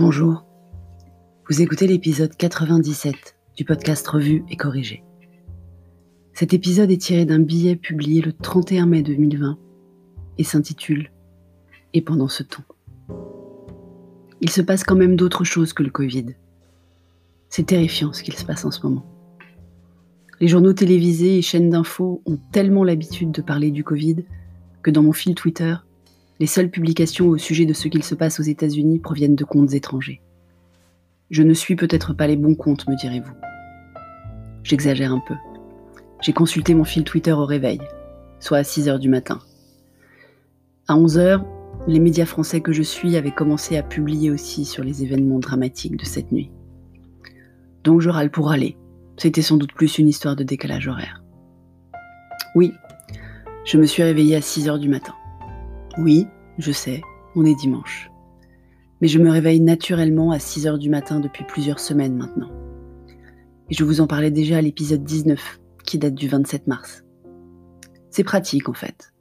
Bonjour. Vous écoutez l'épisode 97 du podcast Revue et Corrigé. Cet épisode est tiré d'un billet publié le 31 mai 2020 et s'intitule Et pendant ce temps. Il se passe quand même d'autres choses que le Covid. C'est terrifiant ce qu'il se passe en ce moment. Les journaux télévisés et chaînes d'infos ont tellement l'habitude de parler du Covid que dans mon fil Twitter, les seules publications au sujet de ce qu'il se passe aux États-Unis proviennent de comptes étrangers. Je ne suis peut-être pas les bons comptes, me direz-vous. J'exagère un peu. J'ai consulté mon fil Twitter au réveil, soit à 6 heures du matin. À 11 heures, les médias français que je suis avaient commencé à publier aussi sur les événements dramatiques de cette nuit. Donc je râle pour râler. C'était sans doute plus une histoire de décalage horaire. Oui, je me suis réveillée à 6 heures du matin. Oui, je sais, on est dimanche. Mais je me réveille naturellement à 6 heures du matin depuis plusieurs semaines maintenant. Et je vous en parlais déjà à l'épisode 19, qui date du 27 mars. C'est pratique en fait.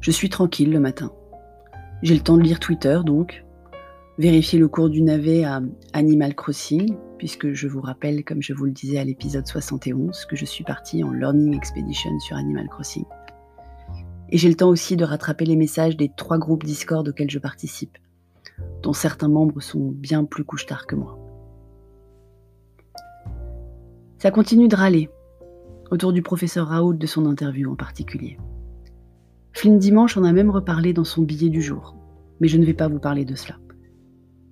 Je suis tranquille le matin. J'ai le temps de lire Twitter donc, vérifier le cours du navet à Animal Crossing, puisque je vous rappelle, comme je vous le disais à l'épisode 71, que je suis partie en Learning Expedition sur Animal Crossing. Et j'ai le temps aussi de rattraper les messages des trois groupes Discord auxquels je participe, dont certains membres sont bien plus couche-tard que moi. Ça continue de râler, autour du professeur Raoult de son interview en particulier. Flynn Dimanche en a même reparlé dans son billet du jour, mais je ne vais pas vous parler de cela.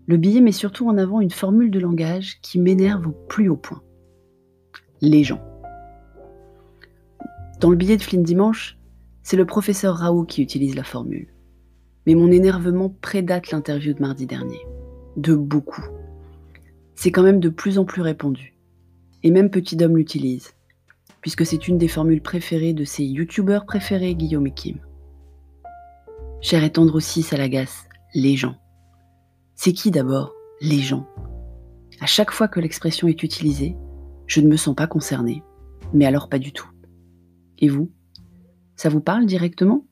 Le billet met surtout en avant une formule de langage qui m'énerve au plus haut point. Les gens. Dans le billet de Flynn Dimanche, c'est le professeur Raoult qui utilise la formule. Mais mon énervement prédate l'interview de mardi dernier. De beaucoup. C'est quand même de plus en plus répandu. Et même Petit Dom l'utilise, puisque c'est une des formules préférées de ses youtubeurs préférés, Guillaume et Kim. Cher et tendre aussi, ça l'agace, les gens. C'est qui d'abord, les gens? À chaque fois que l'expression est utilisée, je ne me sens pas concernée, mais alors pas du tout. Et vous? Ça vous parle directement?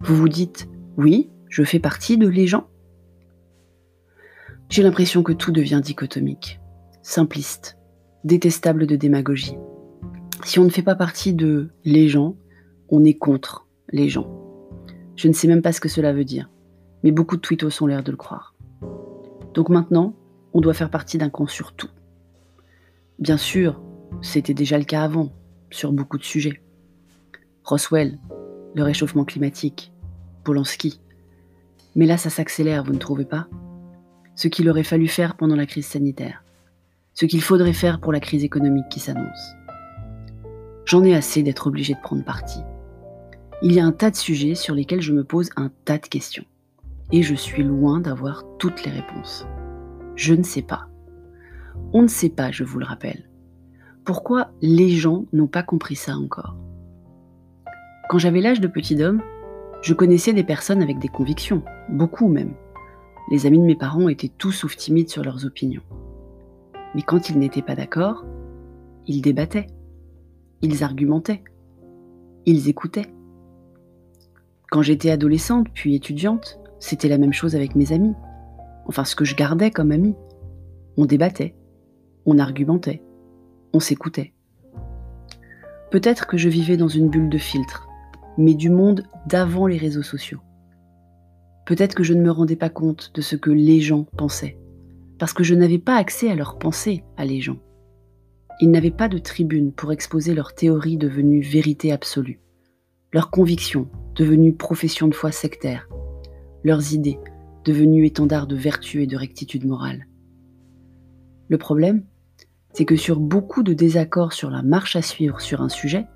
Vous vous dites oui, je fais partie de les gens J'ai l'impression que tout devient dichotomique, simpliste, détestable de démagogie. Si on ne fait pas partie de les gens, on est contre les gens. Je ne sais même pas ce que cela veut dire, mais beaucoup de tweetos ont l'air de le croire. Donc maintenant, on doit faire partie d'un camp sur tout. Bien sûr, c'était déjà le cas avant, sur beaucoup de sujets. Roswell, le réchauffement climatique, Polanski. Mais là, ça s'accélère, vous ne trouvez pas? Ce qu'il aurait fallu faire pendant la crise sanitaire. Ce qu'il faudrait faire pour la crise économique qui s'annonce. J'en ai assez d'être obligé de prendre parti. Il y a un tas de sujets sur lesquels je me pose un tas de questions. Et je suis loin d'avoir toutes les réponses. Je ne sais pas. On ne sait pas, je vous le rappelle. Pourquoi les gens n'ont pas compris ça encore? Quand j'avais l'âge de petit homme, je connaissais des personnes avec des convictions, beaucoup même. Les amis de mes parents étaient tous sauf timides sur leurs opinions. Mais quand ils n'étaient pas d'accord, ils débattaient, ils argumentaient, ils écoutaient. Quand j'étais adolescente puis étudiante, c'était la même chose avec mes amis. Enfin, ce que je gardais comme amis. On débattait, on argumentait, on s'écoutait. Peut-être que je vivais dans une bulle de filtre, mais du monde d'avant les réseaux sociaux. Peut-être que je ne me rendais pas compte de ce que les gens pensaient, parce que je n'avais pas accès à leurs pensées à les gens. Ils n'avaient pas de tribune pour exposer leurs théories devenues vérité absolue, leurs convictions devenues profession de foi sectaire, leurs idées devenues étendards de vertu et de rectitude morale. Le problème, c'est que sur beaucoup de désaccords sur la marche à suivre sur un sujet,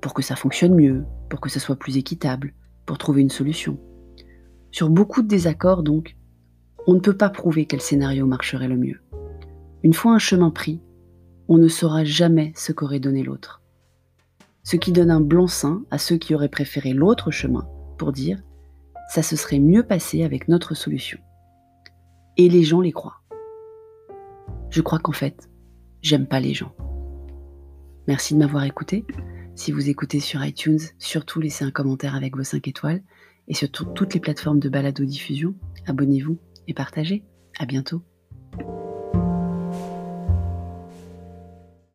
pour que ça fonctionne mieux, pour que ça soit plus équitable, pour trouver une solution. Sur beaucoup de désaccords, donc, on ne peut pas prouver quel scénario marcherait le mieux. Une fois un chemin pris, on ne saura jamais ce qu'aurait donné l'autre. Ce qui donne un blanc-seing à ceux qui auraient préféré l'autre chemin pour dire ça se serait mieux passé avec notre solution. Et les gens les croient. Je crois qu'en fait, j'aime pas les gens. Merci de m'avoir écouté. Si vous écoutez sur iTunes, surtout laissez un commentaire avec vos 5 étoiles. Et sur toutes les plateformes de balado-diffusion, abonnez-vous et partagez. À bientôt.